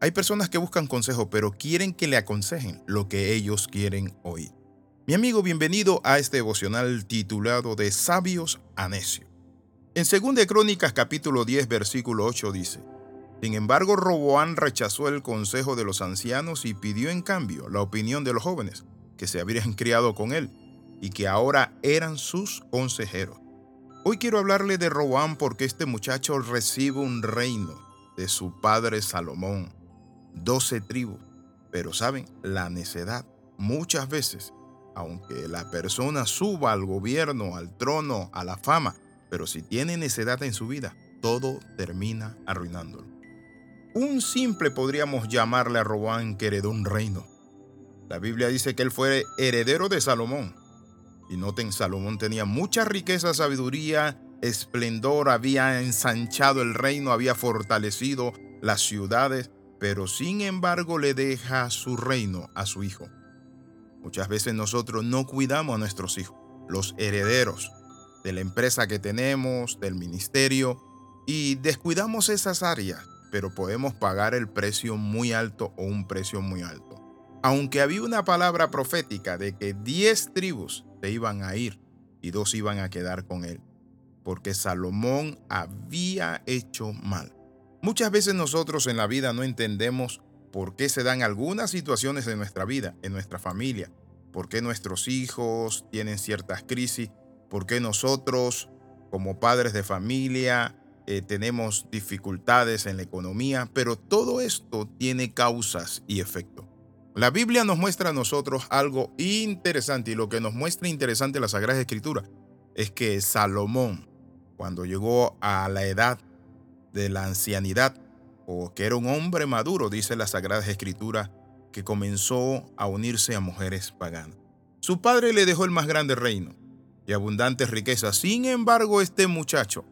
Hay personas que buscan consejo, pero quieren que le aconsejen lo que ellos quieren oír. Mi amigo, bienvenido a este devocional titulado De sabios a necios. En 2 Crónicas capítulo 10 versículo 8 dice, Sin embargo, Roboán rechazó el consejo de los ancianos y pidió en cambio la opinión de los jóvenes que se habrían criado con él y que ahora eran sus consejeros. Hoy quiero hablarle de Roboán porque este muchacho recibe un reino de su padre Salomón doce tribus. Pero saben, la necedad muchas veces, aunque la persona suba al gobierno, al trono, a la fama, pero si tiene necedad en su vida, todo termina arruinándolo. Un simple podríamos llamarle a Robán que heredó un reino. La Biblia dice que él fue heredero de Salomón. Y noten, Salomón tenía mucha riqueza, sabiduría, esplendor, había ensanchado el reino, había fortalecido las ciudades, pero sin embargo le deja su reino a su hijo. Muchas veces nosotros no cuidamos a nuestros hijos, los herederos de la empresa que tenemos, del ministerio, y descuidamos esas áreas, pero podemos pagar el precio muy alto o un precio muy alto. Aunque había una palabra profética de que diez tribus se iban a ir y dos iban a quedar con él, porque Salomón había hecho mal. Muchas veces nosotros en la vida no entendemos por qué se dan algunas situaciones en nuestra vida, en nuestra familia, por qué nuestros hijos tienen ciertas crisis, por qué nosotros como padres de familia eh, tenemos dificultades en la economía, pero todo esto tiene causas y efectos. La Biblia nos muestra a nosotros algo interesante y lo que nos muestra interesante la Sagrada Escritura es que Salomón, cuando llegó a la edad de la ancianidad, o que era un hombre maduro, dice la Sagrada Escritura, que comenzó a unirse a mujeres paganas. Su padre le dejó el más grande reino y abundantes riquezas. Sin embargo, este muchacho,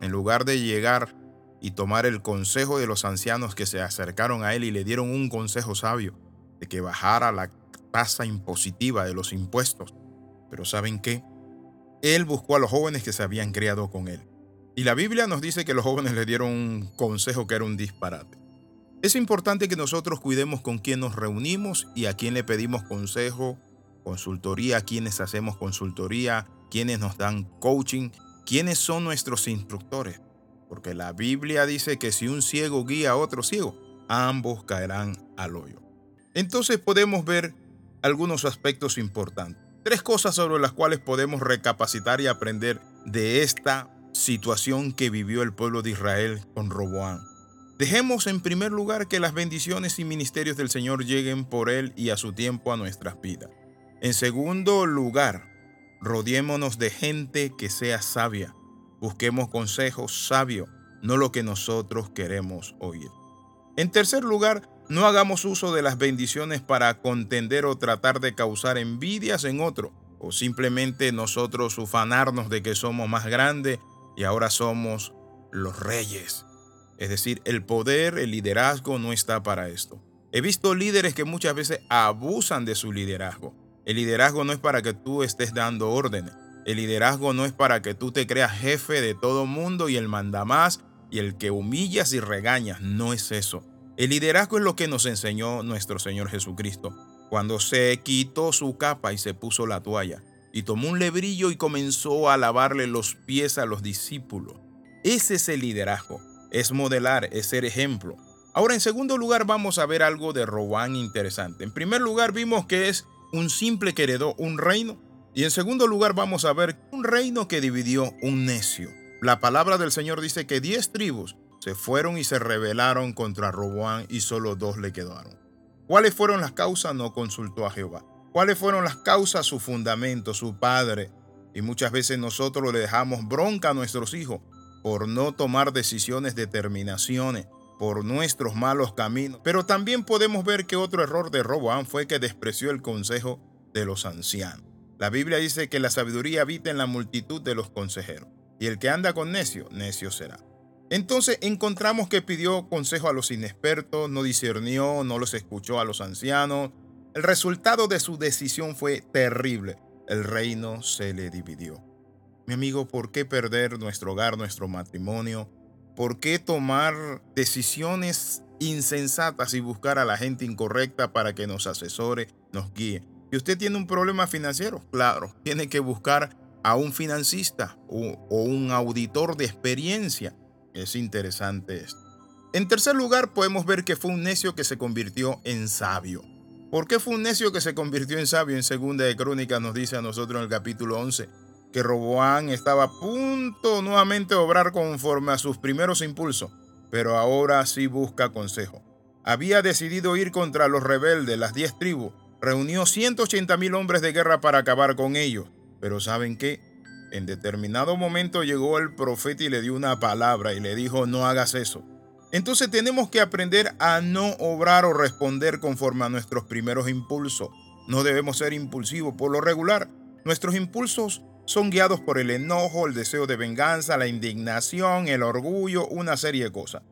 en lugar de llegar y tomar el consejo de los ancianos que se acercaron a él y le dieron un consejo sabio de que bajara la tasa impositiva de los impuestos. Pero ¿saben qué? Él buscó a los jóvenes que se habían criado con él y la Biblia nos dice que los jóvenes le dieron un consejo que era un disparate. Es importante que nosotros cuidemos con quién nos reunimos y a quién le pedimos consejo, consultoría, a quienes hacemos consultoría, quienes nos dan coaching, quiénes son nuestros instructores. Porque la Biblia dice que si un ciego guía a otro ciego, ambos caerán al hoyo. Entonces podemos ver algunos aspectos importantes. Tres cosas sobre las cuales podemos recapacitar y aprender de esta situación que vivió el pueblo de Israel con Roboán. Dejemos en primer lugar que las bendiciones y ministerios del Señor lleguen por Él y a su tiempo a nuestras vidas. En segundo lugar, rodeémonos de gente que sea sabia. Busquemos consejos sabios, no lo que nosotros queremos oír. En tercer lugar, no hagamos uso de las bendiciones para contender o tratar de causar envidias en otro, o simplemente nosotros ufanarnos de que somos más grandes y ahora somos los reyes. Es decir, el poder, el liderazgo no está para esto. He visto líderes que muchas veces abusan de su liderazgo. El liderazgo no es para que tú estés dando órdenes. El liderazgo no es para que tú te creas jefe de todo mundo y el mandamás y el que humillas y regañas. No es eso. El liderazgo es lo que nos enseñó nuestro Señor Jesucristo cuando se quitó su capa y se puso la toalla y tomó un lebrillo y comenzó a lavarle los pies a los discípulos. Ese es el liderazgo, es modelar, es ser ejemplo. Ahora, en segundo lugar, vamos a ver algo de Robán interesante. En primer lugar, vimos que es un simple que heredó un reino. Y en segundo lugar, vamos a ver un reino que dividió un necio. La palabra del Señor dice que diez tribus se fueron y se rebelaron contra Roboán y solo dos le quedaron. ¿Cuáles fueron las causas? No consultó a Jehová. ¿Cuáles fueron las causas? Su fundamento, su padre. Y muchas veces nosotros le dejamos bronca a nuestros hijos por no tomar decisiones, determinaciones, por nuestros malos caminos. Pero también podemos ver que otro error de Roboam fue que despreció el consejo de los ancianos. La Biblia dice que la sabiduría habita en la multitud de los consejeros, y el que anda con necio, necio será. Entonces encontramos que pidió consejo a los inexpertos, no discernió, no los escuchó a los ancianos, el resultado de su decisión fue terrible. El reino se le dividió. Mi amigo, ¿por qué perder nuestro hogar, nuestro matrimonio? ¿Por qué tomar decisiones insensatas y buscar a la gente incorrecta para que nos asesore, nos guíe. Si usted tiene un problema financiero, claro, tiene que buscar a un financista o, un auditor de experiencia. Es interesante esto. En tercer lugar, podemos ver que fue un necio que se convirtió en sabio. ¿Por qué fue un necio que se convirtió en sabio? En segunda de Crónicas nos dice a nosotros en el capítulo 11 que Roboán estaba a punto nuevamente de obrar conforme a sus primeros impulsos, pero ahora sí busca consejo. Había decidido ir contra los rebeldes, las diez tribus, reunió 180 mil hombres de guerra para acabar con ellos, pero ¿saben qué? En determinado momento llegó el profeta y le dio una palabra y le dijo, no hagas eso. Entonces tenemos que aprender a no obrar o responder conforme a nuestros primeros impulsos. No debemos ser impulsivos. Por lo regular, nuestros impulsos son guiados por el enojo, el deseo de venganza, la indignación, el orgullo, una serie de cosas.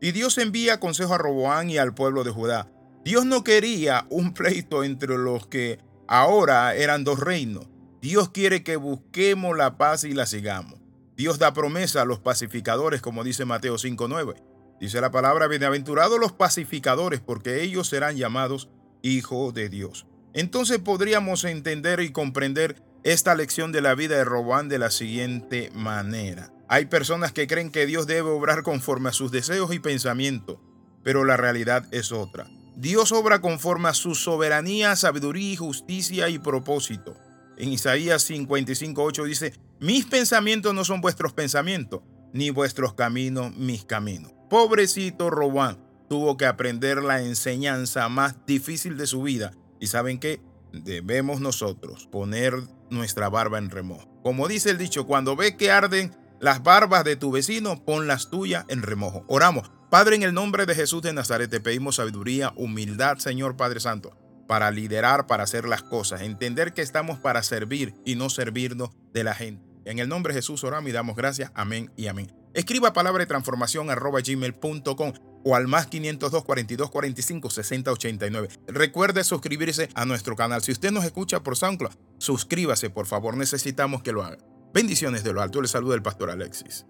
Y Dios envía consejo a Roboán y al pueblo de Judá. Dios no quería un pleito entre los que ahora eran dos reinos. Dios quiere que busquemos la paz y la sigamos. Dios da promesa a los pacificadores, como dice Mateo 5.9. Dice la palabra, bienaventurados los pacificadores, porque ellos serán llamados hijos de Dios. Entonces podríamos entender y comprender esta lección de la vida de Robán de la siguiente manera. Hay personas que creen que Dios debe obrar conforme a sus deseos y pensamientos, pero la realidad es otra. Dios obra conforme a su soberanía, sabiduría, justicia y propósito. En Isaías 55.8 dice, mis pensamientos no son vuestros pensamientos, ni vuestros caminos mis caminos. Pobrecito Robán tuvo que aprender la enseñanza más difícil de su vida. ¿Y saben qué? Debemos nosotros poner nuestra barba en remojo. Como dice el dicho, cuando ve que arden las barbas de tu vecino, pon las tuyas en remojo. Oramos. Padre, en el nombre de Jesús de Nazaret, te pedimos sabiduría, humildad, Señor Padre Santo para liderar, para hacer las cosas, entender que estamos para servir y no servirnos de la gente. En el nombre de Jesús oramos y damos gracias. Amén y amén. Escriba palabra de transformación arroba gmail.com o al más 502 42 45 60 89. Recuerde suscribirse a nuestro canal. Si usted nos escucha por SoundCloud, suscríbase por favor. Necesitamos que lo haga. Bendiciones de lo alto. Le saluda el pastor Alexis.